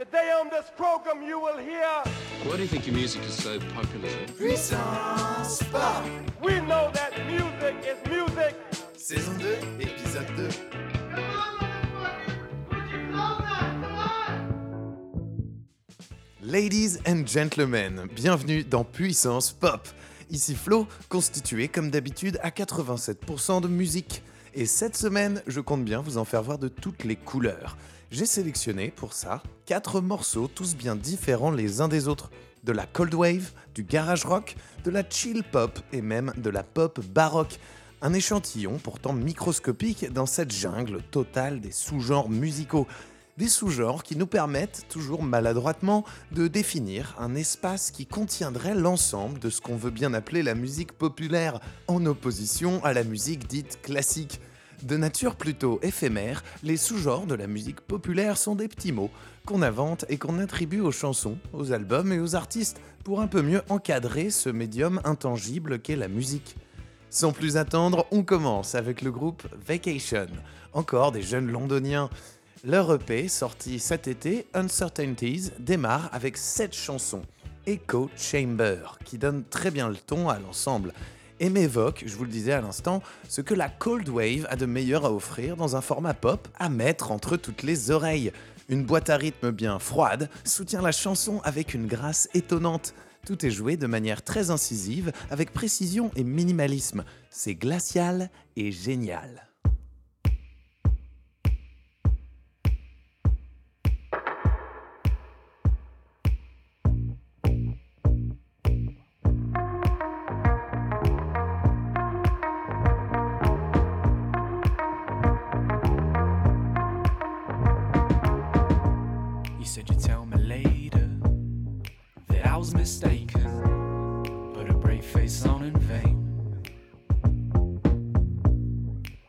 Today on this program you will hear Why do you think your music is so popular? Puissance Pop we know that music is music. Saison 2, épisode 2 Ladies and gentlemen, bienvenue dans Puissance Pop. Ici Flo, constitué comme d'habitude à 87% de musique. Et cette semaine, je compte bien vous en faire voir de toutes les couleurs. J'ai sélectionné pour ça 4 morceaux tous bien différents les uns des autres. De la cold wave, du garage rock, de la chill pop et même de la pop baroque. Un échantillon pourtant microscopique dans cette jungle totale des sous-genres musicaux. Des sous-genres qui nous permettent, toujours maladroitement, de définir un espace qui contiendrait l'ensemble de ce qu'on veut bien appeler la musique populaire, en opposition à la musique dite classique. De nature plutôt éphémère, les sous-genres de la musique populaire sont des petits mots qu'on invente et qu'on attribue aux chansons, aux albums et aux artistes pour un peu mieux encadrer ce médium intangible qu'est la musique. Sans plus attendre, on commence avec le groupe Vacation, encore des jeunes londoniens. Leur EP, sorti cet été, Uncertainties, démarre avec 7 chansons, Echo Chamber, qui donne très bien le ton à l'ensemble et m'évoque, je vous le disais à l'instant, ce que la Cold Wave a de meilleur à offrir dans un format pop à mettre entre toutes les oreilles. Une boîte à rythme bien froide soutient la chanson avec une grâce étonnante. Tout est joué de manière très incisive, avec précision et minimalisme. C'est glacial et génial. Was mistaken, but a brave face on in vain.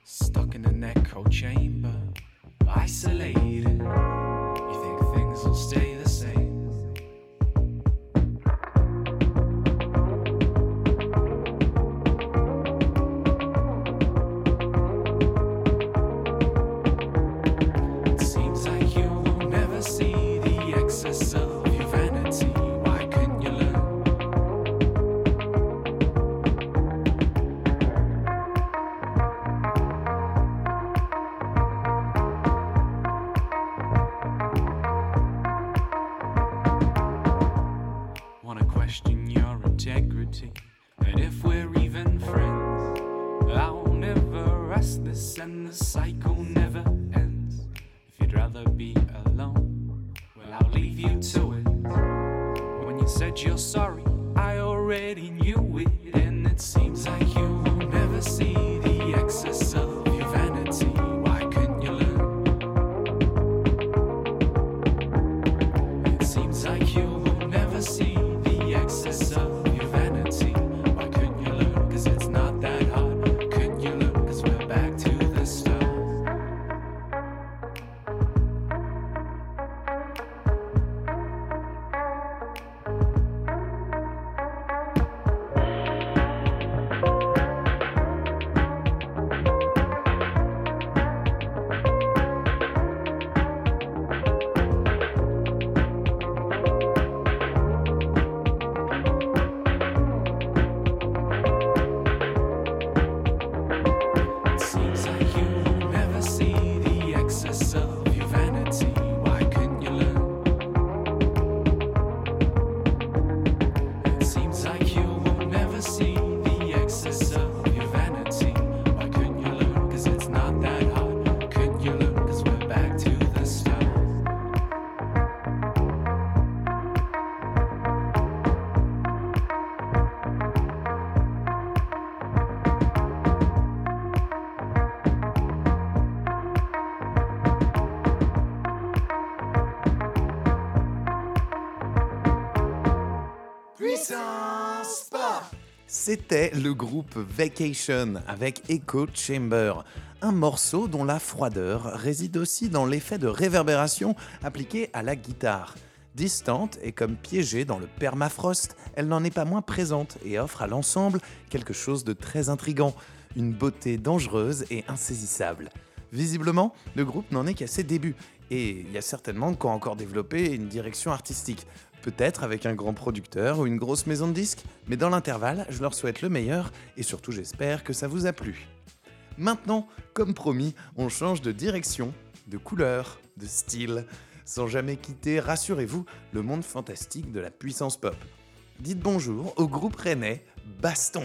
Stuck in an echo chamber, isolated. You think things will stay integrity, and if we're even friends, I'll never rest this, and the cycle never ends. If you'd rather be alone, well, I'll leave you to it. When you said you're sorry, I already knew it, and it seems like you will never see C'était le groupe Vacation avec Echo Chamber, un morceau dont la froideur réside aussi dans l'effet de réverbération appliqué à la guitare. Distante et comme piégée dans le permafrost, elle n'en est pas moins présente et offre à l'ensemble quelque chose de très intrigant, une beauté dangereuse et insaisissable. Visiblement, le groupe n'en est qu'à ses débuts Et il y a certainement quoi encore développer une direction artistique. Peut-être avec un grand producteur ou une grosse maison de disques, mais dans l'intervalle, je leur souhaite le meilleur et surtout j'espère que ça vous a plu. Maintenant, comme promis, on change de direction, de couleur, de style, sans jamais quitter, rassurez-vous, le monde fantastique de la puissance pop. Dites bonjour au groupe rennais Baston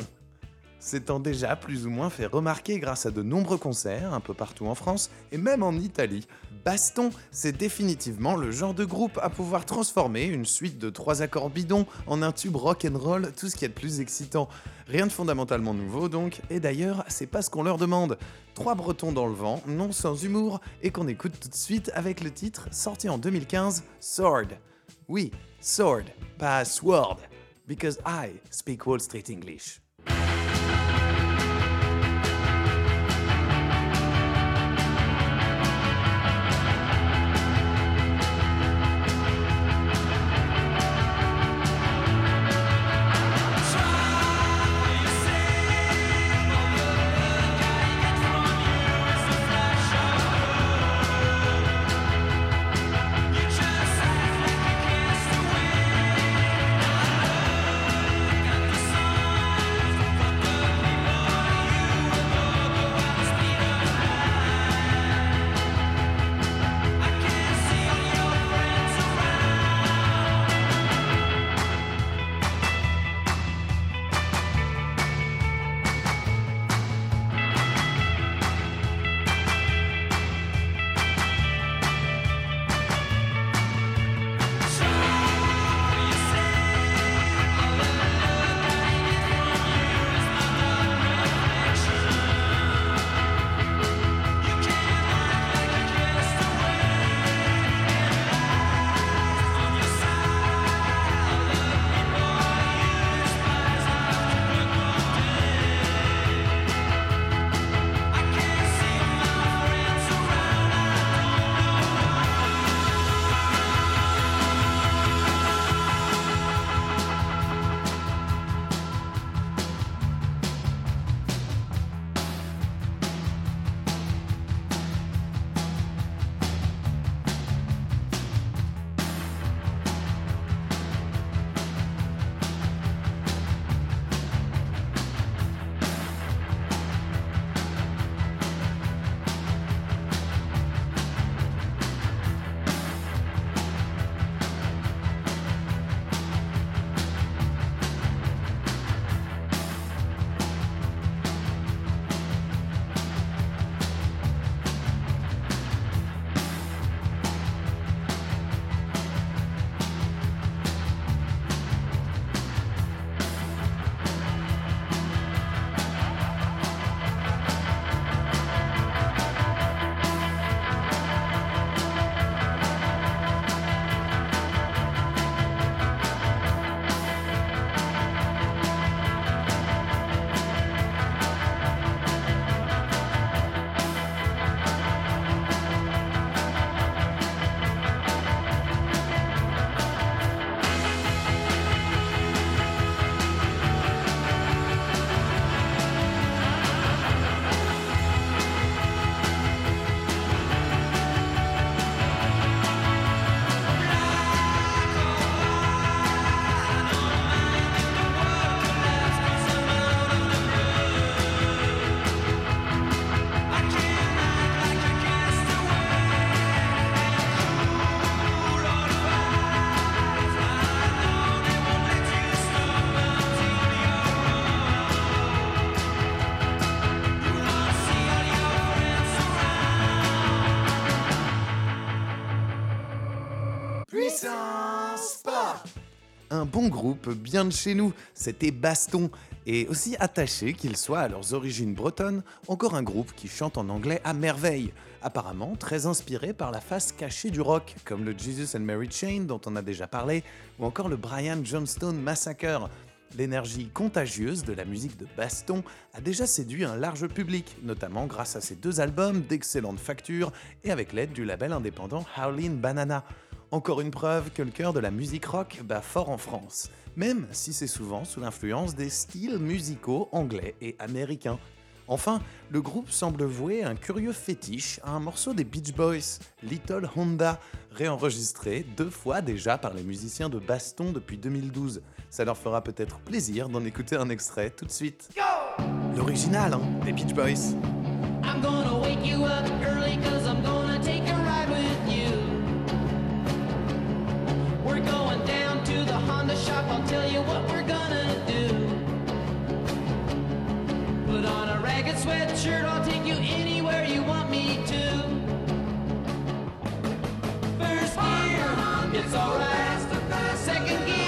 s'étant déjà plus ou moins fait remarquer grâce à de nombreux concerts un peu partout en France et même en Italie. Baston, c'est définitivement le genre de groupe à pouvoir transformer une suite de trois accords bidons en un tube rock and roll, tout ce qui est de plus excitant. Rien de fondamentalement nouveau donc, et d'ailleurs, c'est pas ce qu'on leur demande. Trois bretons dans le vent, non sans humour, et qu'on écoute tout de suite avec le titre sorti en 2015, Sword. Oui, Sword, pas Sword, because I speak Wall Street English. Bon groupe bien de chez nous, c'était Baston. Et aussi attaché qu'ils soient à leurs origines bretonnes, encore un groupe qui chante en anglais à merveille. Apparemment très inspiré par la face cachée du rock, comme le Jesus and Mary Chain dont on a déjà parlé, ou encore le Brian Johnstone Massacre. L'énergie contagieuse de la musique de Baston a déjà séduit un large public, notamment grâce à ses deux albums d'excellente facture et avec l'aide du label indépendant Howlin' Banana. Encore une preuve que le cœur de la musique rock bat fort en France, même si c'est souvent sous l'influence des styles musicaux anglais et américains. Enfin, le groupe semble vouer un curieux fétiche à un morceau des Beach Boys, Little Honda, réenregistré deux fois déjà par les musiciens de Baston depuis 2012. Ça leur fera peut-être plaisir d'en écouter un extrait tout de suite. L'original, hein, des Beach Boys. I'm gonna wake you up early Second gear.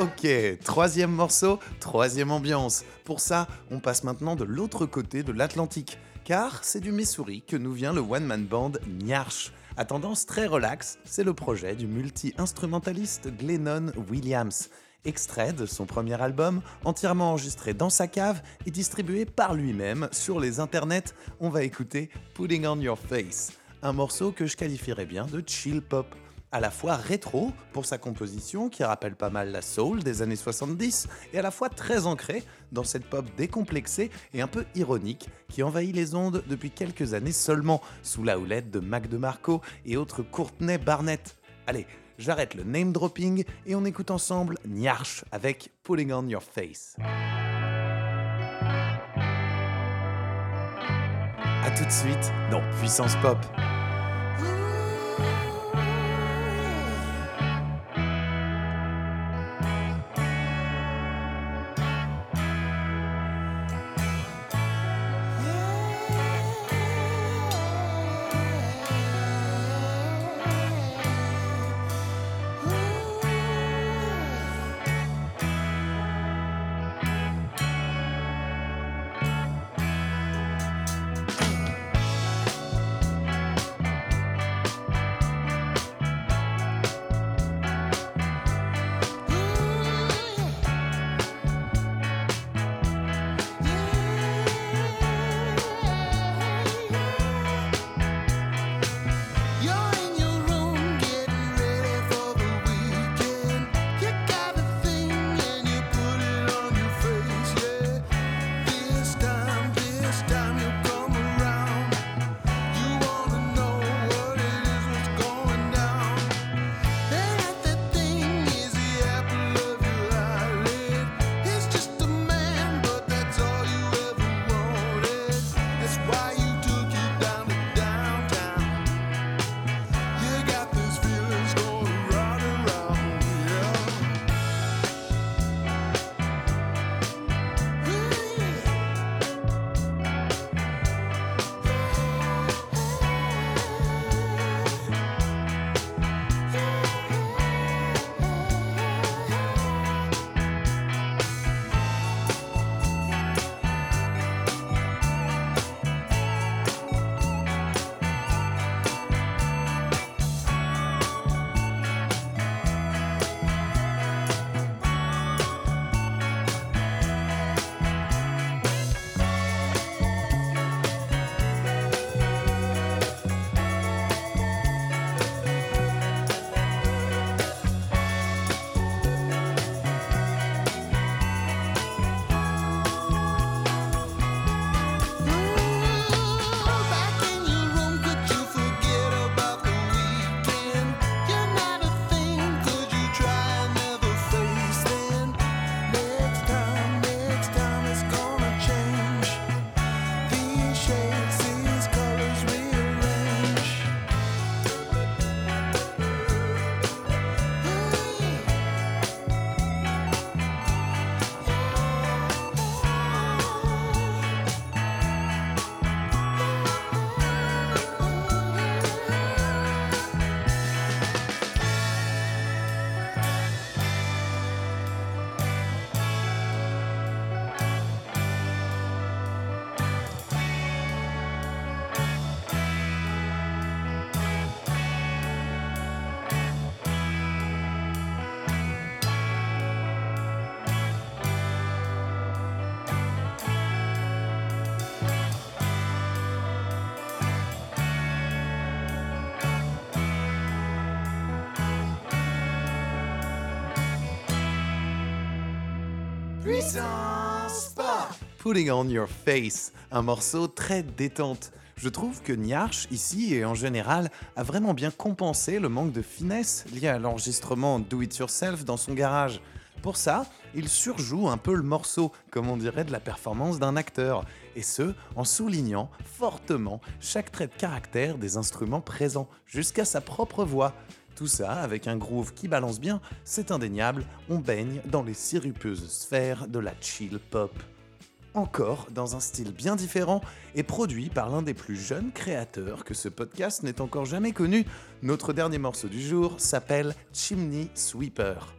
Ok, troisième morceau, troisième ambiance. Pour ça, on passe maintenant de l'autre côté de l'Atlantique, car c'est du Missouri que nous vient le one-man band Nyarch. À tendance très relax, c'est le projet du multi-instrumentaliste Glennon Williams. Extrait de son premier album, entièrement enregistré dans sa cave et distribué par lui-même sur les internets, on va écouter Putting on Your Face, un morceau que je qualifierais bien de chill pop à la fois rétro pour sa composition qui rappelle pas mal la soul des années 70 et à la fois très ancré dans cette pop décomplexée et un peu ironique qui envahit les ondes depuis quelques années seulement sous la houlette de Mac DeMarco et autres Courtney Barnett. Allez, j'arrête le name dropping et on écoute ensemble Nyarch avec Pulling on Your Face. A tout de suite dans Puissance Pop. Putting on Your Face, un morceau très détente. Je trouve que Nyarch, ici et en général, a vraiment bien compensé le manque de finesse lié à l'enregistrement Do It Yourself dans son garage. Pour ça, il surjoue un peu le morceau, comme on dirait de la performance d'un acteur, et ce, en soulignant fortement chaque trait de caractère des instruments présents, jusqu'à sa propre voix. Tout ça avec un groove qui balance bien, c'est indéniable, on baigne dans les sirupeuses sphères de la chill pop. Encore dans un style bien différent et produit par l'un des plus jeunes créateurs que ce podcast n'ait encore jamais connu, notre dernier morceau du jour s'appelle Chimney Sweeper.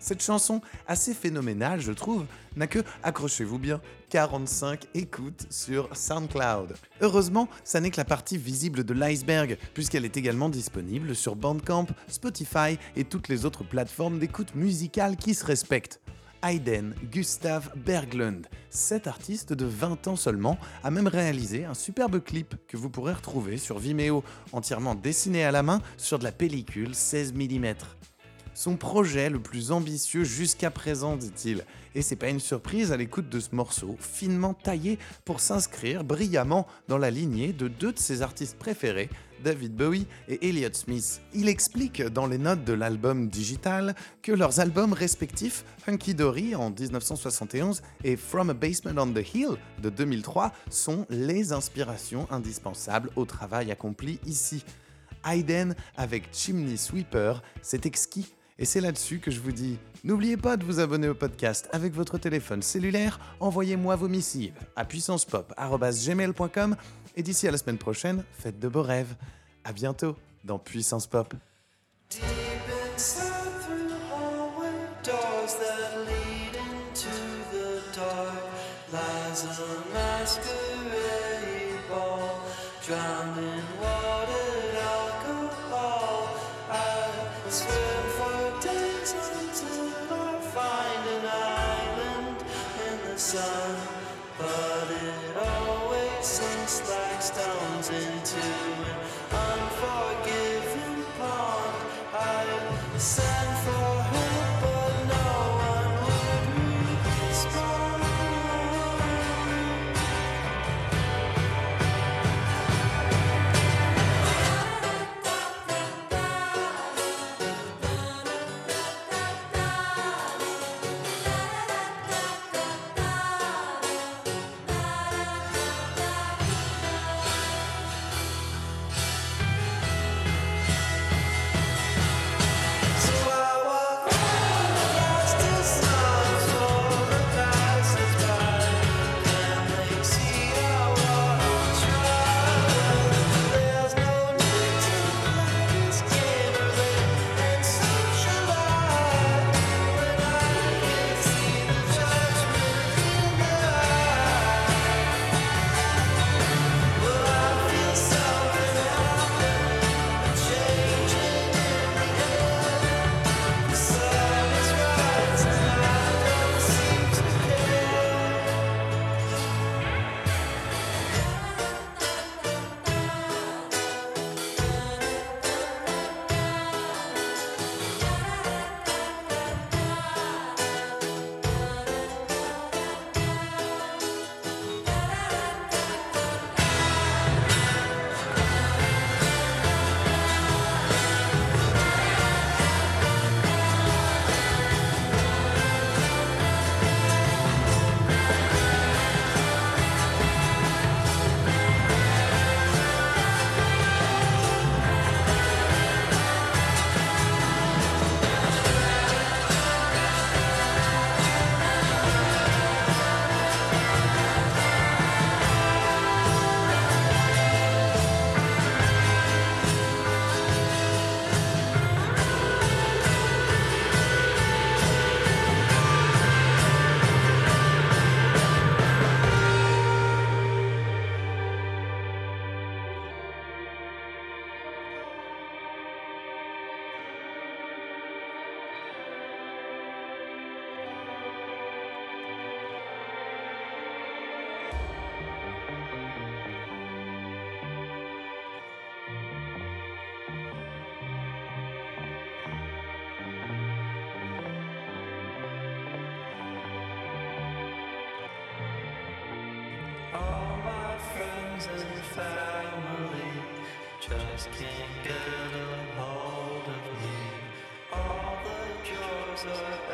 Cette chanson, assez phénoménale je trouve, n'a que, accrochez-vous bien, 45 écoutes sur SoundCloud. Heureusement, ça n'est que la partie visible de l'iceberg, puisqu'elle est également disponible sur Bandcamp, Spotify et toutes les autres plateformes d'écoute musicale qui se respectent. Hayden Gustav Berglund, cet artiste de 20 ans seulement, a même réalisé un superbe clip que vous pourrez retrouver sur Vimeo, entièrement dessiné à la main sur de la pellicule 16 mm. Son projet le plus ambitieux jusqu'à présent, dit-il. Et c'est pas une surprise à l'écoute de ce morceau, finement taillé pour s'inscrire brillamment dans la lignée de deux de ses artistes préférés, David Bowie et Elliott Smith. Il explique dans les notes de l'album digital que leurs albums respectifs, Hunky Dory en 1971 et From a Basement on the Hill de 2003, sont les inspirations indispensables au travail accompli ici. Hayden avec Chimney Sweeper, c'est exquis et c'est là-dessus que je vous dis, n'oubliez pas de vous abonner au podcast avec votre téléphone cellulaire, envoyez-moi vos missives à puissancepop.gmail.com et d'ici à la semaine prochaine, faites de beaux rêves. À bientôt dans Puissance Pop. Sun, family just can't get a hold of me. All the drawers are